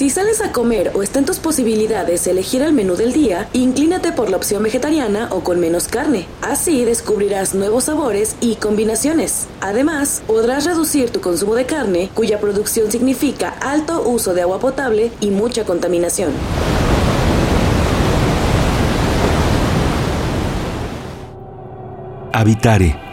Si sales a comer o está tus posibilidades elegir el menú del día, inclínate por la opción vegetariana o con menos carne. Así descubrirás nuevos sabores y combinaciones. Además, podrás reducir tu consumo de carne, cuya producción significa alto uso de agua potable y mucha contaminación. Habitare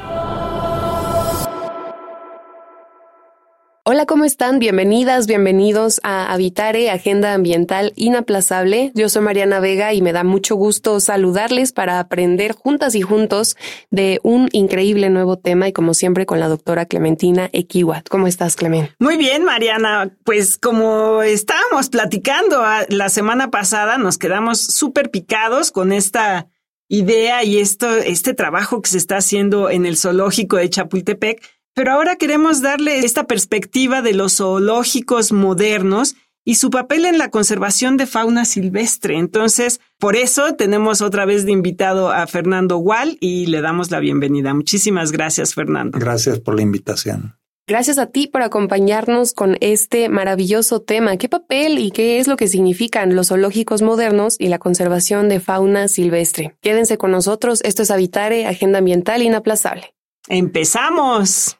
Hola, ¿cómo están? Bienvenidas, bienvenidos a Habitare, Agenda Ambiental Inaplazable. Yo soy Mariana Vega y me da mucho gusto saludarles para aprender juntas y juntos de un increíble nuevo tema y como siempre con la doctora Clementina Equiwat. ¿Cómo estás, Clement? Muy bien, Mariana. Pues como estábamos platicando ah, la semana pasada, nos quedamos súper picados con esta idea y esto, este trabajo que se está haciendo en el zoológico de Chapultepec pero ahora queremos darle esta perspectiva de los zoológicos modernos y su papel en la conservación de fauna silvestre. Entonces, por eso tenemos otra vez de invitado a Fernando Wall y le damos la bienvenida. Muchísimas gracias, Fernando. Gracias por la invitación. Gracias a ti por acompañarnos con este maravilloso tema. ¿Qué papel y qué es lo que significan los zoológicos modernos y la conservación de fauna silvestre? Quédense con nosotros. Esto es Habitare, Agenda Ambiental Inaplazable. ¡Empezamos!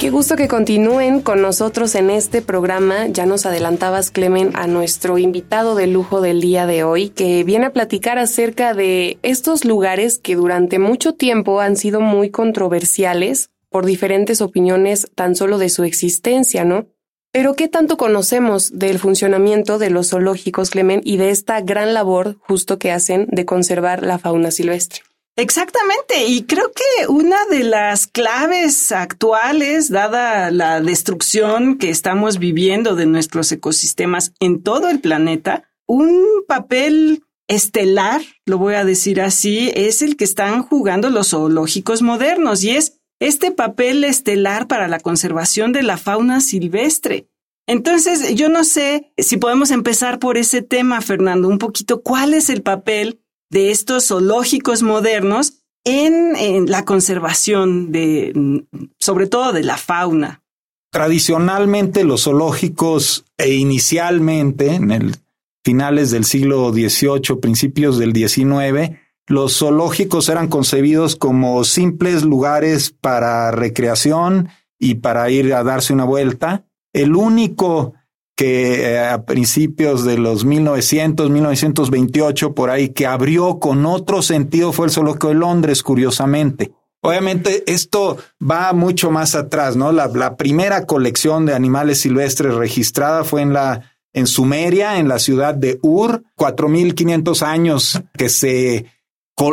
Qué gusto que continúen con nosotros en este programa. Ya nos adelantabas, Clemen, a nuestro invitado de lujo del día de hoy, que viene a platicar acerca de estos lugares que durante mucho tiempo han sido muy controversiales por diferentes opiniones tan solo de su existencia, ¿no? Pero ¿qué tanto conocemos del funcionamiento de los zoológicos, Clemen, y de esta gran labor justo que hacen de conservar la fauna silvestre? Exactamente, y creo que una de las claves actuales, dada la destrucción que estamos viviendo de nuestros ecosistemas en todo el planeta, un papel estelar, lo voy a decir así, es el que están jugando los zoológicos modernos y es este papel estelar para la conservación de la fauna silvestre. Entonces, yo no sé si podemos empezar por ese tema, Fernando, un poquito, ¿cuál es el papel de estos zoológicos modernos en, la conservación de, sobre todo de la fauna. Tradicionalmente los zoológicos e inicialmente en el finales del siglo XVIII, principios del XIX, los zoológicos eran concebidos como simples lugares para recreación y para ir a darse una vuelta. El único que eh, a principios de los 1900, 1928, por ahí, que abrió con otro sentido fue el zoológico de Londres, curiosamente. Obviamente esto va mucho más atrás, ¿no? La, la primera colección de animales silvestres registrada fue en la en Sumeria, en la ciudad de Ur, 4500 años que se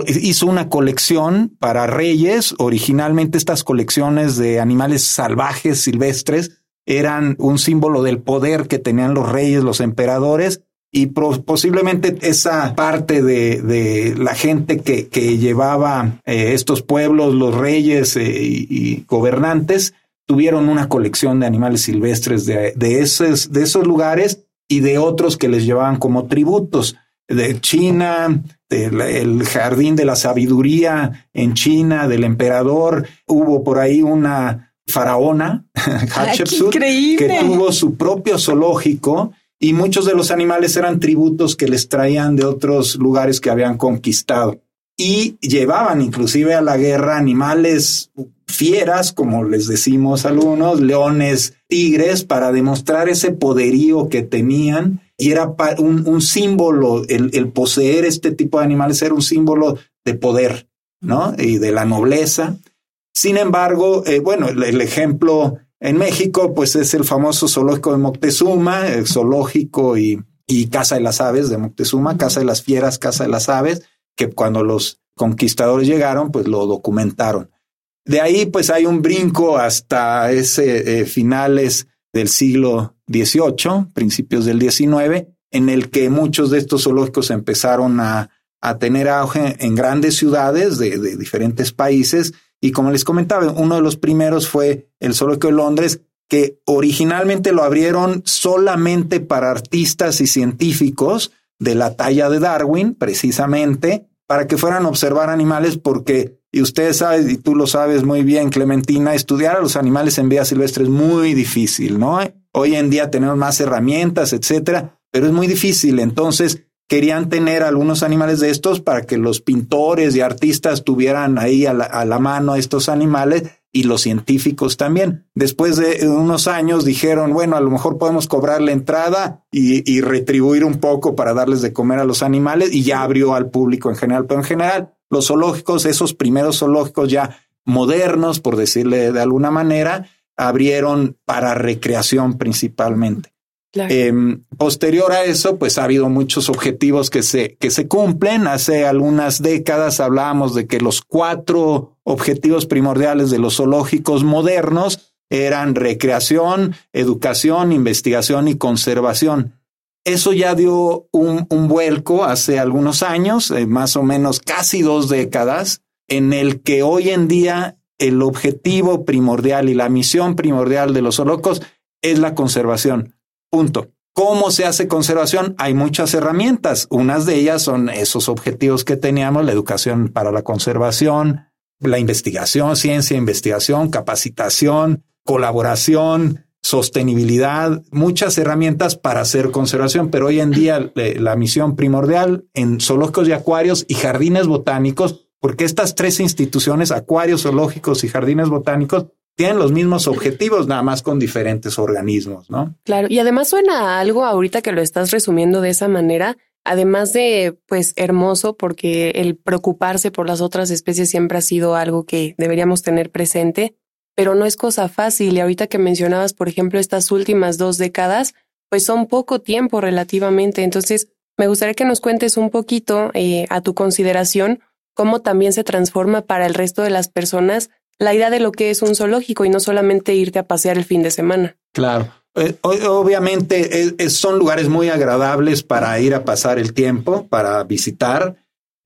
hizo una colección para reyes. Originalmente estas colecciones de animales salvajes silvestres eran un símbolo del poder que tenían los reyes, los emperadores, y posiblemente esa parte de, de la gente que, que llevaba eh, estos pueblos, los reyes eh, y, gobernantes, tuvieron una colección de animales silvestres de, de, esos, de esos lugares y de otros que les llevaban como tributos. De China, del jardín de la sabiduría en China, del emperador, hubo por ahí una faraona, Hatshepsut, que tuvo su propio zoológico y muchos de los animales eran tributos que les traían de otros lugares que habían conquistado. Y llevaban inclusive a la guerra animales fieras, como les decimos algunos, leones, tigres, para demostrar ese poderío que tenían y era un, un símbolo, el, el, poseer este tipo de animales era un símbolo de poder, ¿no? Y de la nobleza. Sin embargo, eh, bueno, el, ejemplo en México, pues es el famoso zoológico de Moctezuma, el zoológico y, y Casa de las Aves de Moctezuma, Casa de las Fieras, Casa de las Aves, que cuando los conquistadores llegaron, pues lo documentaron. De ahí, pues hay un brinco hasta ese eh, finales del siglo XVIII, principios del XIX, en el que muchos de estos zoológicos empezaron a, a tener auge en grandes ciudades de, de, diferentes países. Y como les comentaba, uno de los primeros fue el zoológico de Londres, que originalmente lo abrieron solamente para artistas y científicos de la talla de Darwin, precisamente, para que fueran a observar animales, porque, y ustedes saben, y tú lo sabes muy bien, Clementina, estudiar a los animales en vida silvestre es muy difícil, ¿no? Hoy en día tenemos más herramientas, etcétera, pero es muy difícil. Entonces, querían tener algunos animales de estos para que los pintores y artistas tuvieran ahí a la, a la mano estos animales y los científicos también. Después de unos años dijeron, bueno, a lo mejor podemos cobrar la entrada y, y, retribuir un poco para darles de comer a los animales y ya abrió al público en general, pero en general los zoológicos, esos primeros zoológicos ya modernos, por decirle de alguna manera, abrieron para recreación principalmente. Eh, posterior a eso, pues ha habido muchos objetivos que se, que se cumplen. Hace algunas décadas hablábamos de que los cuatro objetivos primordiales de los zoológicos modernos eran recreación, educación, investigación y conservación. Eso ya dio un, un vuelco hace algunos años, eh, más o menos casi dos décadas, en el que hoy en día el objetivo primordial y la misión primordial de los zoológicos es la conservación. Punto. ¿Cómo se hace conservación? Hay muchas herramientas. Unas de ellas son esos objetivos que teníamos, la educación para la conservación, la investigación, ciencia, investigación, capacitación, colaboración, sostenibilidad, muchas herramientas para hacer conservación, pero hoy en día eh, la misión primordial en zoológicos y acuarios y jardines botánicos, porque estas tres instituciones, acuarios, zoológicos y jardines botánicos, tienen los mismos objetivos, nada más con diferentes organismos, ¿no? Claro, y además suena algo ahorita que lo estás resumiendo de esa manera, además de, pues, hermoso, porque el preocuparse por las otras especies siempre ha sido algo que deberíamos tener presente, pero no es cosa fácil. Y ahorita que mencionabas, por ejemplo, estas últimas dos décadas, pues son poco tiempo relativamente. Entonces, me gustaría que nos cuentes un poquito eh, a tu consideración cómo también se transforma para el resto de las personas la idea de lo que es un zoológico y no solamente irte a pasear el fin de semana. Claro. Eh, obviamente son lugares muy agradables para ir a pasar el tiempo, para visitar.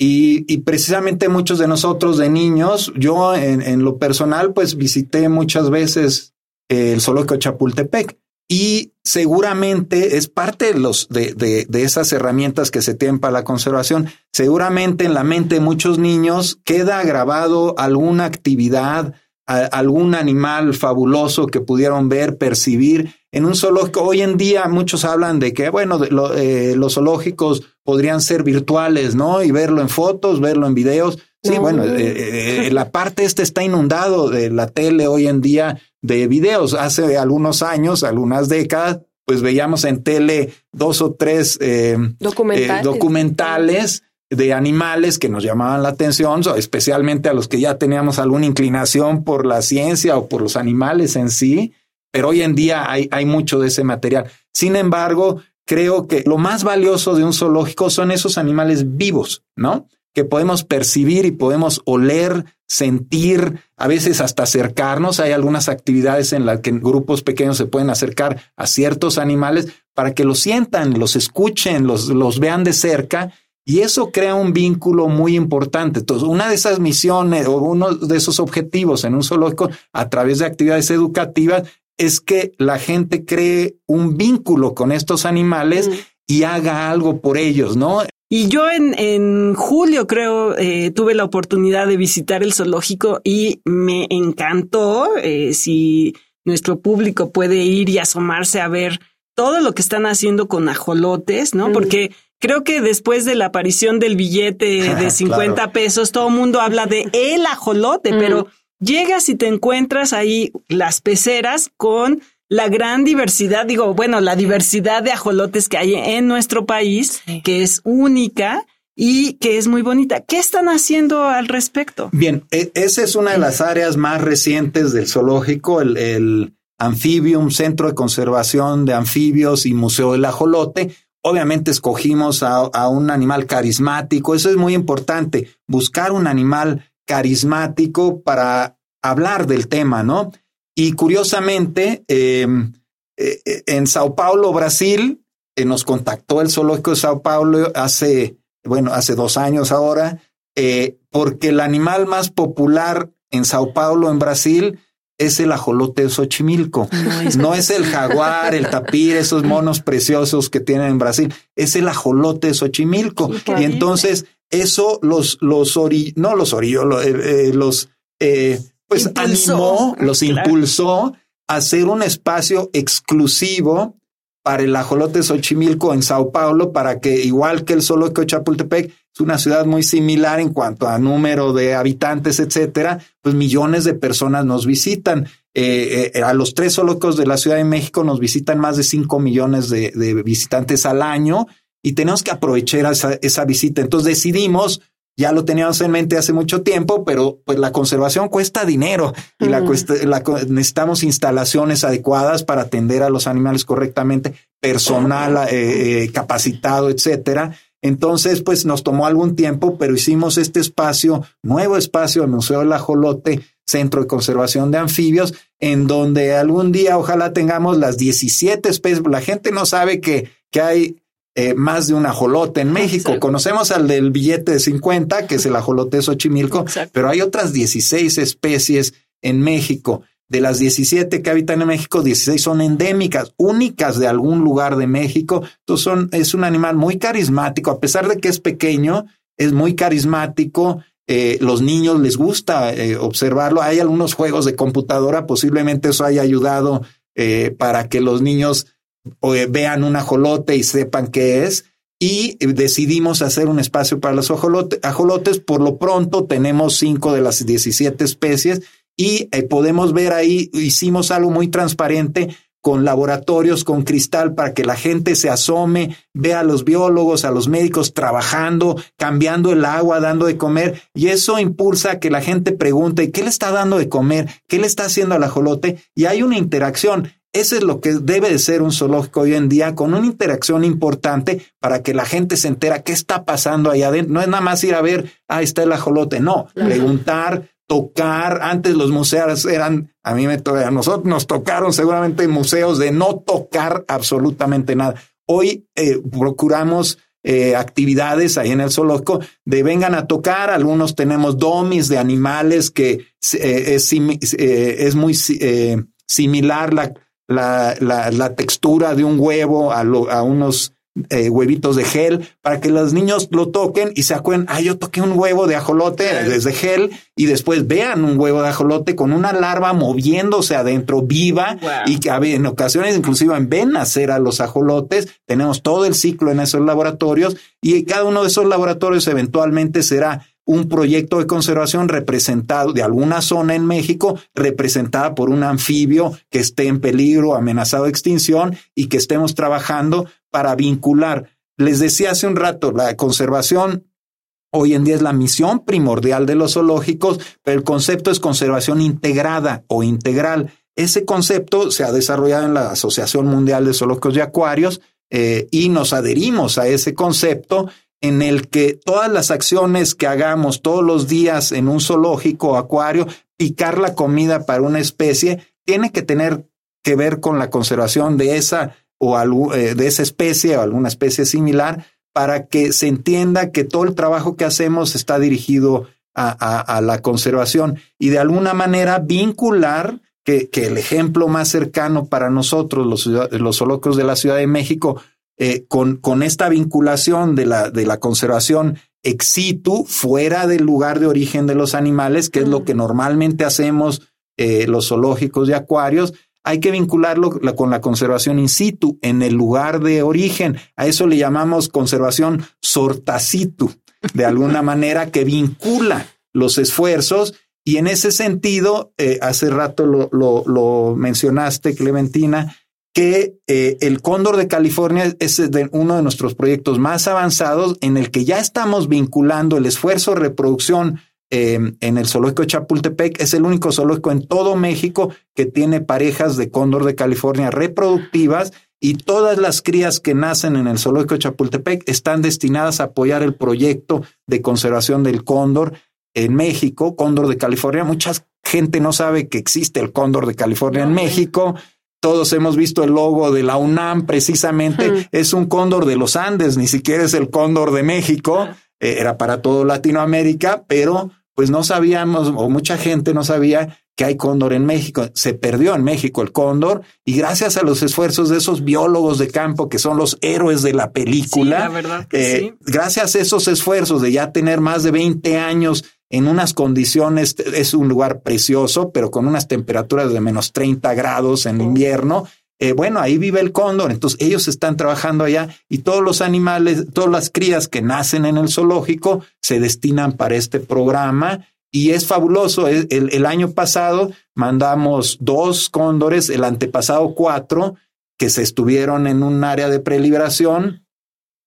Y, precisamente muchos de nosotros de niños, yo en, lo personal, pues visité muchas veces el zoológico Chapultepec y seguramente es parte de, los, de, de, de, esas herramientas que se tienen para la conservación. Seguramente en la mente de muchos niños queda grabado alguna actividad, algún animal fabuloso que pudieron ver, percibir en un zoológico. Hoy en día muchos hablan de que, bueno, eh, los zoológicos podrían ser virtuales, ¿no? Y verlo en fotos, verlo en videos. Sí, bueno, eh, eh, la parte esta está inundado de la tele hoy en día de videos. Hace algunos años, algunas décadas, pues veíamos en tele dos o tres eh, documentales. documentales de animales que nos llamaban la atención, especialmente a los que ya teníamos alguna inclinación por la ciencia o por los animales en sí, pero hoy en día hay, hay mucho de ese material. Sin embargo, creo que lo más valioso de un zoológico son esos animales vivos, ¿no? Que podemos percibir y podemos oler, sentir, a veces hasta acercarnos. Hay algunas actividades en las que grupos pequeños se pueden acercar a ciertos animales para que los sientan, los escuchen, los, los vean de cerca. Y eso crea un vínculo muy importante. Entonces, una de esas misiones o uno de esos objetivos en un zoológico a través de actividades educativas es que la gente cree un vínculo con estos animales mm. y haga algo por ellos, ¿no? Y yo en, en julio creo eh, tuve la oportunidad de visitar el zoológico y me encantó. Eh, si nuestro público puede ir y asomarse a ver todo lo que están haciendo con ajolotes, ¿no? Porque creo que después de la aparición del billete de 50 pesos, todo el mundo habla de el ajolote, pero llegas y te encuentras ahí las peceras con la gran diversidad, digo, bueno, la diversidad de ajolotes que hay en nuestro país, que es única y que es muy bonita. ¿Qué están haciendo al respecto? Bien, e, esa es una de las áreas más recientes del zoológico, el, el Amphibium, Centro de Conservación de Anfibios y Museo del Ajolote. Obviamente escogimos a, a, un animal carismático, eso es muy importante, buscar un animal carismático para hablar del tema, ¿no? Y curiosamente, em, eh, eh, en Sao Paulo, Brasil, eh, nos contactó el zoológico de Sao Paulo hace, bueno, hace dos años ahora, porque el animal más popular en Sao Paulo, en Brasil, es el ajolote de Xochimilco. No es, el jaguar, el tapir, esos monos preciosos que tienen en Brasil. Es el ajolote de Xochimilco. Y entonces eso los, los no los orilló, los, pues animó, los impulsó a hacer un espacio exclusivo para el ajolote Xochimilco en Sao Paulo, para que igual que el zoológico de Chapultepec, es una ciudad muy similar en cuanto a número de habitantes, etcétera, pues millones de personas nos visitan. Eh, eh, a los tres zoológicos de la Ciudad de México nos visitan más de cinco millones de, visitantes al año y tenemos que aprovechar esa, esa visita. Entonces decidimos ya lo teníamos en mente hace mucho tiempo, pero pues la conservación cuesta dinero y la, necesitamos instalaciones adecuadas para atender a los animales correctamente, personal eh, eh, capacitado, etcétera. Entonces, pues nos tomó algún tiempo, pero hicimos este espacio, nuevo espacio, el Museo del Ajolote, Centro de Conservación de Anfibios, en donde algún día ojalá tengamos las 17 especies. La gente no sabe que, que hay eh, más de un ajolote en México. Conocemos al del billete de 50, que es el ajolote Xochimilco, pero hay otras 16 especies en México. De las 17 que habitan en México, 16 son endémicas, únicas de algún lugar de México. Entonces son, es un animal muy carismático, a pesar de que es pequeño, es muy carismático. Eh, los niños les gusta eh, observarlo. Hay algunos juegos de computadora, posiblemente eso haya ayudado para que los niños o vean un ajolote y sepan qué es. Y decidimos hacer un espacio para los ajolotes. Por lo pronto tenemos cinco de las 17 especies y eh, podemos ver ahí, hicimos algo muy transparente con laboratorios, con cristal, para que la gente se asome, vea a los biólogos, a los médicos trabajando, cambiando el agua, dando de comer, y eso impulsa a que la gente pregunte, ¿qué le está dando de comer? ¿Qué le está haciendo al ajolote? Y hay una interacción. Eso es lo que debe de ser un zoológico hoy en día, con una interacción importante para que la gente se entera qué está pasando allá adentro. No es nada más ir a ver, ah, está el ajolote. No, preguntar, tocar. Antes los museos eran, a mí me a nosotros nos tocaron seguramente museos de no tocar absolutamente nada. Hoy eh, procuramos eh, actividades ahí en el zoológico de vengan a tocar. Algunos tenemos domis de animales que eh, es, es, muy similar la la, la, la textura de un huevo a, a unos eh, huevitos de gel para que los niños lo toquen y se acuerden, ah, yo toqué un huevo de ajolote desde gel y después vean un huevo de ajolote con una larva moviéndose adentro viva y que en ocasiones inclusive ven nacer a los ajolotes. Tenemos todo el ciclo en esos laboratorios y cada uno de esos laboratorios eventualmente será un proyecto de conservación representado de alguna zona en México, representada por un anfibio que esté en peligro, amenazado de extinción y que estemos trabajando para vincular. Les decía hace un rato, la conservación hoy en día es la misión primordial de los zoológicos, pero el concepto es conservación integrada o integral. Ese concepto se ha desarrollado en la Asociación Mundial de Zoológicos y Acuarios eh, y nos adherimos a ese concepto en el que todas las acciones que hagamos todos los días en un zoológico o acuario, picar la comida para una especie, tiene que tener que ver con la conservación de esa o eh, de esa especie o alguna especie similar para que se entienda que todo el trabajo que hacemos está dirigido a, la conservación y de alguna manera vincular que, el ejemplo más cercano para nosotros, los, los zoológicos de la Ciudad de México, eh, con, con, esta vinculación de la, de la conservación ex situ, fuera del lugar de origen de los animales, que es lo que normalmente hacemos eh, los zoológicos y acuarios, hay que vincularlo con la conservación in situ, en el lugar de origen. A eso le llamamos conservación sortacitu, de alguna manera que vincula los esfuerzos Y en ese sentido, eh, hace rato lo, lo, lo, mencionaste, Clementina, que eh, el Cóndor de California es de uno de nuestros proyectos más avanzados en el que ya estamos vinculando el esfuerzo de reproducción eh, en el zoológico de Chapultepec. Es el único zoológico en todo México que tiene parejas de Cóndor de California reproductivas y todas las crías que nacen en el zoológico de Chapultepec están destinadas a apoyar el proyecto de conservación del cóndor en México, cóndor de California. Mucha gente no sabe que existe el cóndor de California en México. Todos hemos visto el logo de la UNAM, precisamente es un cóndor de los Andes, ni siquiera es el cóndor de México, eh, era para todo Latinoamérica, pero pues no sabíamos, o mucha gente no sabía que hay cóndor en México. Se perdió en México el cóndor y gracias a los esfuerzos de esos biólogos de campo que son los héroes de la película, verdad eh, gracias a esos esfuerzos de ya tener más de 20 años en unas condiciones, es un lugar precioso, pero con unas temperaturas de menos 30 grados en invierno. Eh, bueno, ahí vive el cóndor, entonces ellos están trabajando allá y todos los animales, todas las crías que nacen en el zoológico se destinan para este programa y es fabuloso. El, el, año pasado mandamos dos cóndores, el antepasado cuatro, que se estuvieron en un área de preliberación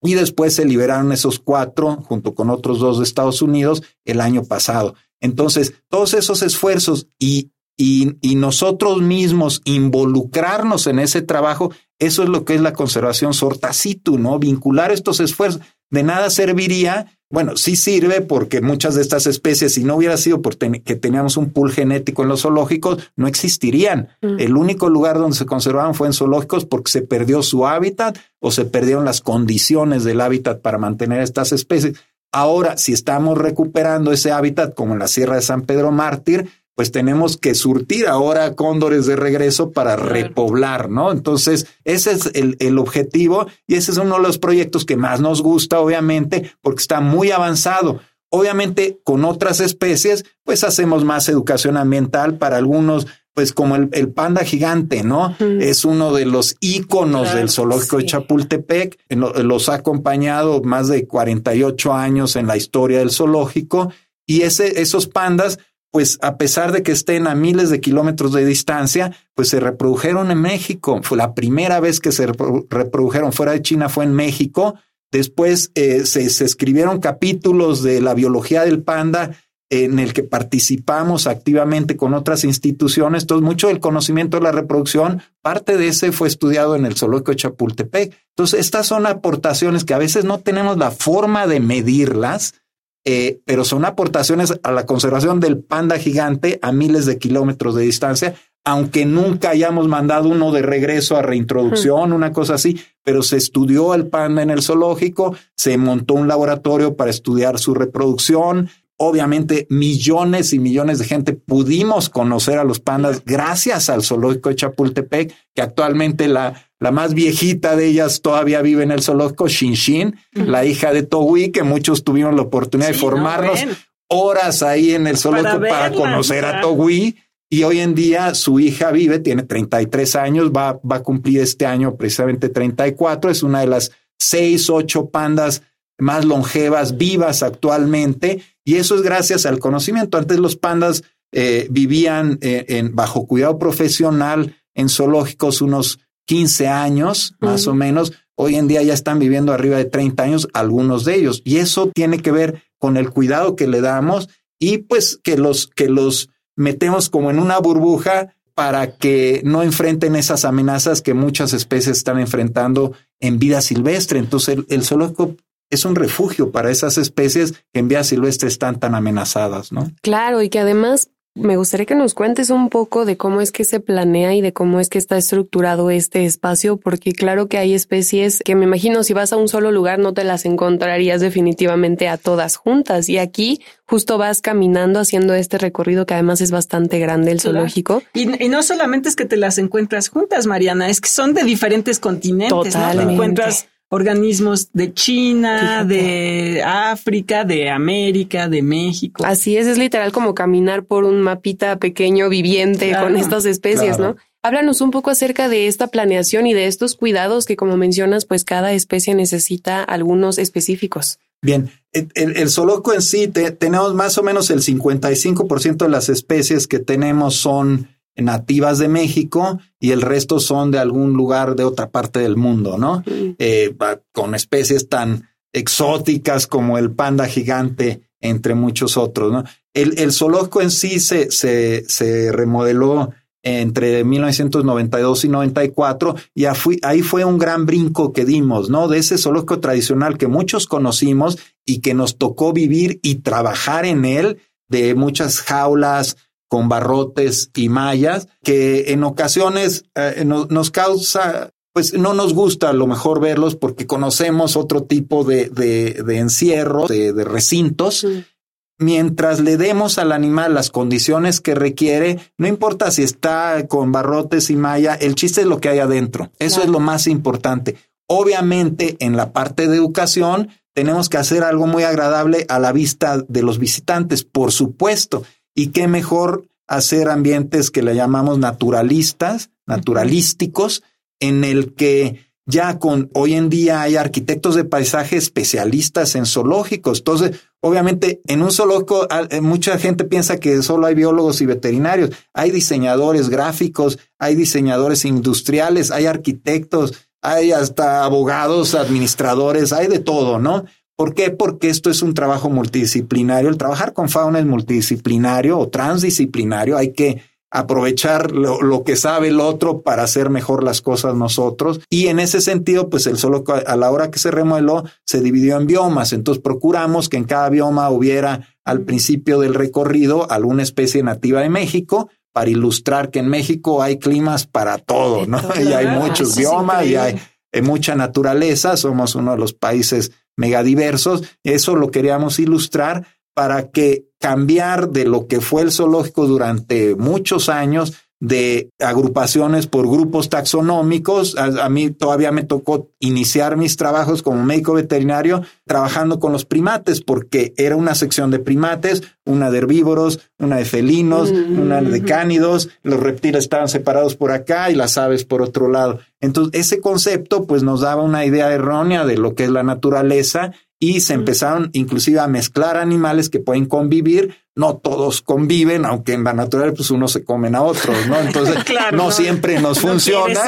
y después se liberaron esos cuatro junto con otros dos de Estados Unidos el año pasado. Entonces, todos esos esfuerzos y, y, y, nosotros mismos involucrarnos en ese trabajo, eso es lo que es la conservación sortacitu, ¿no? Vincular estos esfuerzos. De nada serviría bueno, sí sirve porque muchas de estas especies, si no hubiera sido porque teníamos un pool genético en los zoológicos, no existirían. Mm. El único lugar donde se conservaban fue en zoológicos porque se perdió su hábitat o se perdieron las condiciones del hábitat para mantener estas especies. Ahora, si estamos recuperando ese hábitat, como en la Sierra de San Pedro Mártir, pues tenemos que surtir ahora cóndores de regreso para repoblar, ¿no? Entonces, ese es el, el, objetivo y ese es uno de los proyectos que más nos gusta, obviamente, porque está muy avanzado. Obviamente, con otras especies, pues hacemos más educación ambiental para algunos, pues como el, el panda gigante, ¿no? Es uno de los íconos del zoológico de Chapultepec. Los ha acompañado más de 48 años en la historia del zoológico y ese, esos pandas pues a pesar de que estén a miles de kilómetros de distancia, pues se reprodujeron en México. Fue la primera vez que se reprodujeron fuera de China fue en México. Después eh, se, escribieron capítulos de la biología del panda en el que participamos activamente con otras instituciones. Entonces, mucho del conocimiento de la reproducción, parte de ese fue estudiado en el zoológico de Chapultepec. Entonces, estas son aportaciones que a veces no tenemos la forma de medirlas, eh, pero son aportaciones a la conservación del panda gigante a miles de kilómetros de distancia, aunque nunca hayamos mandado uno de regreso a reintroducción, una cosa así, pero se estudió el panda en el zoológico, se montó un laboratorio para estudiar su reproducción, obviamente millones y millones de gente pudimos conocer a los pandas gracias al zoológico de Chapultepec, que actualmente la, la más viejita de ellas todavía vive en el zoológico, Shinshin, la hija de Togui, que muchos tuvieron la oportunidad de formarnos horas ahí en el zoológico para, conocer a Togui. Y hoy en día su hija vive, tiene 33 años, va, va a cumplir este año precisamente 34, es una de las seis, ocho pandas más longevas vivas actualmente y eso es gracias al conocimiento. Antes los pandas eh, vivían eh, en, bajo cuidado profesional en zoológicos unos 15 años, más o menos. Hoy en día ya están viviendo arriba de 30 años algunos de ellos. Y eso tiene que ver con el cuidado que le damos y pues que los, que los metemos como en una burbuja para que no enfrenten esas amenazas que muchas especies están enfrentando en vida silvestre. Entonces el, el zoológico es un refugio para esas especies que en vía silvestre están tan amenazadas, ¿no? Claro, y que además me gustaría que nos cuentes un poco de cómo es que se planea y de cómo es que está estructurado este espacio, porque claro que hay especies que me imagino si vas a un solo lugar no te las encontrarías definitivamente a todas juntas. Y aquí justo vas caminando haciendo este recorrido que además es bastante grande el zoológico. Y, no solamente es que te las encuentras juntas, Mariana, es que son de diferentes continentes. Totalmente. encuentras organismos de China, de África, de América, de México. Así es, es literal como caminar por un mapita pequeño viviente con estas especies, ¿no? Háblanos un poco acerca de esta planeación y de estos cuidados que, como mencionas, pues cada especie necesita algunos específicos. Bien, el, zoológico en sí, tenemos más o menos el 55% de las especies que tenemos son nativas de México y el resto son de algún lugar de otra parte del mundo, ¿no? Eh, con especies tan exóticas como el panda gigante, entre muchos otros, ¿no? El, el zoológico en sí se, se, se remodeló entre 1992 y 94 y ahí fue un gran brinco que dimos, ¿no? De ese zoológico tradicional que muchos conocimos y que nos tocó vivir y trabajar en él, de muchas jaulas con barrotes y mallas, que en ocasiones eh, nos causa pues no nos gusta a lo mejor verlos porque conocemos otro tipo de, de, de encierro, de, de recintos, mientras le demos al animal las condiciones que requiere, no importa si está con barrotes y malla, el chiste es lo que hay adentro. Eso es lo más importante. Obviamente, en la parte de educación, tenemos que hacer algo muy agradable a la vista de los visitantes, por supuesto. Y qué mejor hacer ambientes que le llamamos naturalistas, naturalísticos, en el que ya con hoy en día hay arquitectos de paisaje especialistas en zoológicos. Entonces, obviamente, en un zoológico eh, mucha gente piensa que solo hay biólogos y veterinarios. Hay diseñadores gráficos, hay diseñadores industriales, hay arquitectos, hay hasta abogados, administradores, hay de todo, ¿no? ¿Por qué? Porque esto es un trabajo multidisciplinario. El trabajar con fauna es multidisciplinario o transdisciplinario. Hay que aprovechar lo, que sabe el otro para hacer mejor las cosas nosotros. Y en ese sentido, pues el solo a la hora que se remodeló se dividió en biomas. Entonces procuramos que en cada bioma hubiera al principio del recorrido alguna especie nativa de México para ilustrar que en México hay climas para todo, ¿no? Y hay muchos biomas y hay mucha naturaleza. Somos uno de los países megadiversos. Eso lo queríamos ilustrar para que cambiar de lo que fue el zoológico durante muchos años de agrupaciones por grupos taxonómicos. A, mí todavía me tocó iniciar mis trabajos como médico veterinario trabajando con los primates, porque era una sección de primates, una de herbívoros, una de felinos, una de cánidos, los reptiles estaban separados por acá y las aves por otro lado. Entonces, ese concepto pues nos daba una idea errónea de lo que es la naturaleza y se empezaron inclusive a mezclar animales que pueden convivir. No todos conviven, aunque en la naturaleza pues uno se comen a otros, ¿no? Entonces no, siempre nos funciona.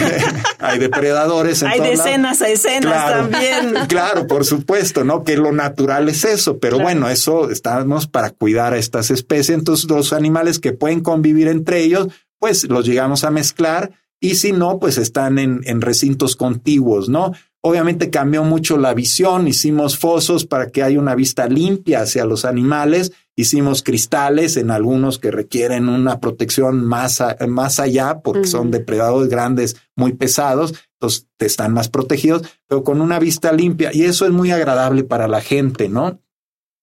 hay depredadores. hay decenas a escenas también. Claro, por supuesto, ¿no? Que lo natural es eso, pero bueno, eso estamos para cuidar a estas especies. Entonces los animales que pueden convivir entre ellos, pues los llegamos a mezclar y si no, pues están en, en recintos contiguos, ¿no? Obviamente cambió mucho la visión, hicimos fosos para que haya una vista limpia hacia los animales, hicimos cristales en algunos que requieren una protección más, más allá porque son depredadores grandes muy pesados, entonces están más protegidos, pero con una vista limpia y eso es muy agradable para la gente, ¿no?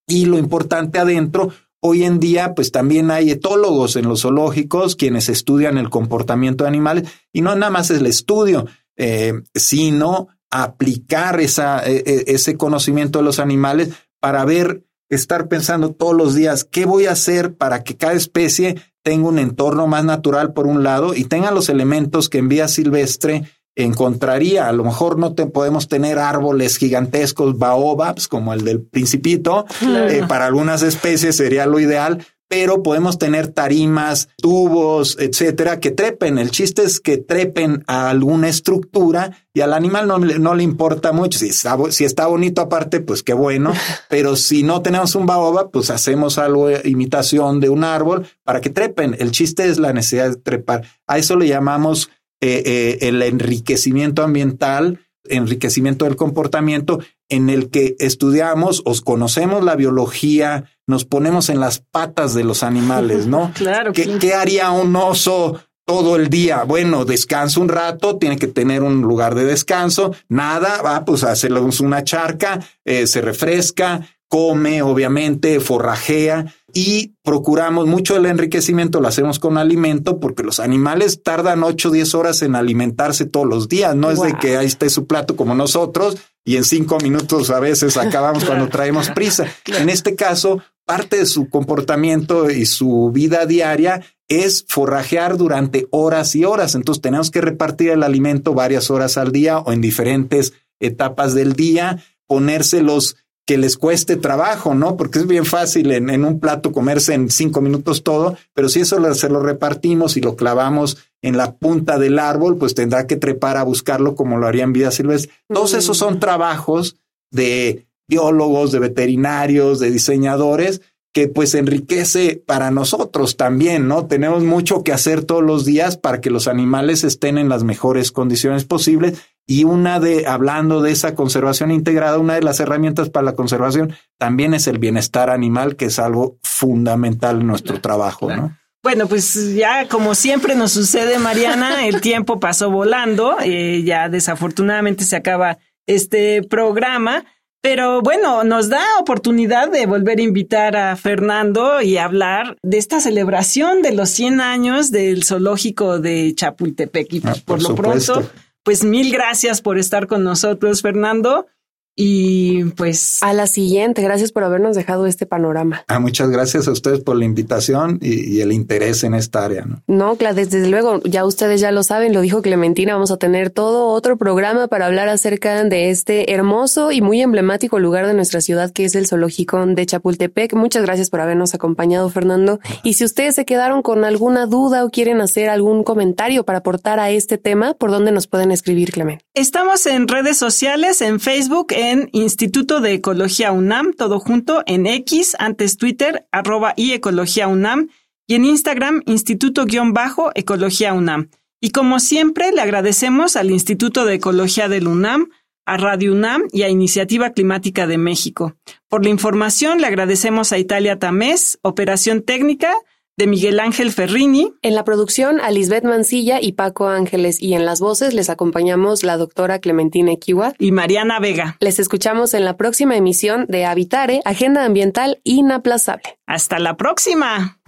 Y lo importante adentro, Hoy en día, pues también hay etólogos en los zoológicos quienes estudian el comportamiento de animales y no nada más el estudio, eh, sino aplicar esa, e, e, ese conocimiento de los animales para ver, estar pensando todos los días, ¿qué voy a hacer para que cada especie tenga un entorno más natural por un lado y tenga los elementos que en vía silvestre encontraría. A lo mejor no te, podemos tener árboles gigantescos, baobabs, como el del principito. Eh, para algunas especies sería lo ideal, pero podemos tener tarimas, tubos, etcétera, que trepen. El chiste es que trepen a alguna estructura y al animal no, no le importa mucho. Si está, si está bonito aparte, pues qué bueno, pero si no tenemos un baobab, pues hacemos algo imitación de un árbol para que trepen. El chiste es la necesidad de trepar. A eso le llamamos eh, eh, el enriquecimiento ambiental enriquecimiento del comportamiento en el que estudiamos o conocemos la biología, nos ponemos en las patas de los animales, ¿no? claro. ¿Qué, ¿Qué, haría un oso todo el día? Bueno, descansa un rato, tiene que tener un lugar de descanso, nada, va pues a hacerle una charca, eh, se refresca, come, obviamente, forrajea y procuramos mucho el enriquecimiento, lo hacemos con alimento porque los animales tardan 8 o 10 horas en alimentarse todos los días, no es de que ahí esté su plato como nosotros y en cinco minutos a veces acabamos cuando traemos prisa. En este caso, parte de su comportamiento y su vida diaria es forrajear durante horas y horas. Entonces tenemos que repartir el alimento varias horas al día o en diferentes etapas del día, ponérselos que les cueste trabajo, ¿no? Porque es bien fácil en, un plato comerse en cinco minutos todo, pero si eso se lo repartimos y lo clavamos en la punta del árbol, pues tendrá que trepar a buscarlo como lo haría en vida silvestre. Todos esos son trabajos de biólogos, de veterinarios, de diseñadores, que pues enriquece para nosotros también, ¿no? Tenemos mucho que hacer todos los días para que los animales estén en las mejores condiciones posibles y una de, hablando de esa conservación integrada, una de las herramientas para la conservación también es el bienestar animal, que es algo fundamental en nuestro trabajo, ¿no? Bueno, pues ya como siempre nos sucede, Mariana, el tiempo pasó volando, eh, ya desafortunadamente se acaba este programa, pero bueno, nos da oportunidad de volver a invitar a Fernando y hablar de esta celebración de los 100 años del zoológico de Chapultepec. Y ah, por, lo pronto, pues mil gracias por estar con nosotros, Fernando. Y pues... A la siguiente, gracias por habernos dejado este panorama. Ah, muchas gracias a ustedes por la invitación y, el interés en esta área. No, no desde luego, ya ustedes ya lo saben, lo dijo Clementina, vamos a tener todo otro programa para hablar acerca de este hermoso y muy emblemático lugar de nuestra ciudad que es el zoológico de Chapultepec. Muchas gracias por habernos acompañado, Fernando. Y si ustedes se quedaron con alguna duda o quieren hacer algún comentario para aportar a este tema, ¿por dónde nos pueden escribir, Clement? Estamos en redes sociales, en Facebook, en Instituto de Ecología UNAM, todo junto, en X, antes Twitter, arroba y Ecología UNAM, y en Instagram, Instituto-Ecología UNAM. Y como siempre, le agradecemos al Instituto de Ecología del UNAM, a Radio UNAM y a Iniciativa Climática de México. Por la información, le agradecemos a Italia Tamés, Operación Técnica, de Miguel Ángel Ferrini. En la producción, a Lisbeth Mancilla y Paco Ángeles. Y en las voces les acompañamos la doctora Clementina Equiwa y Mariana Vega. Les escuchamos en la próxima emisión de Habitare, Agenda Ambiental Inaplazable. ¡Hasta la próxima!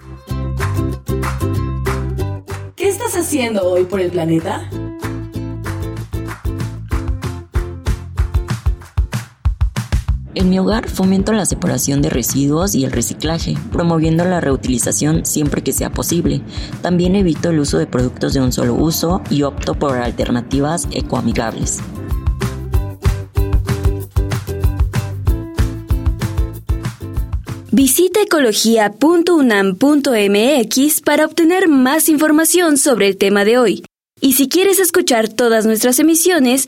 ¿Qué estás haciendo hoy por el planeta? En mi hogar fomento la separación de residuos y el reciclaje, promoviendo la reutilización siempre que sea posible. También evito el uso de productos de un solo uso y opto por alternativas ecoamigables. Visita ecología.unam.mx para obtener más información sobre el tema de hoy. Y si quieres escuchar todas nuestras emisiones,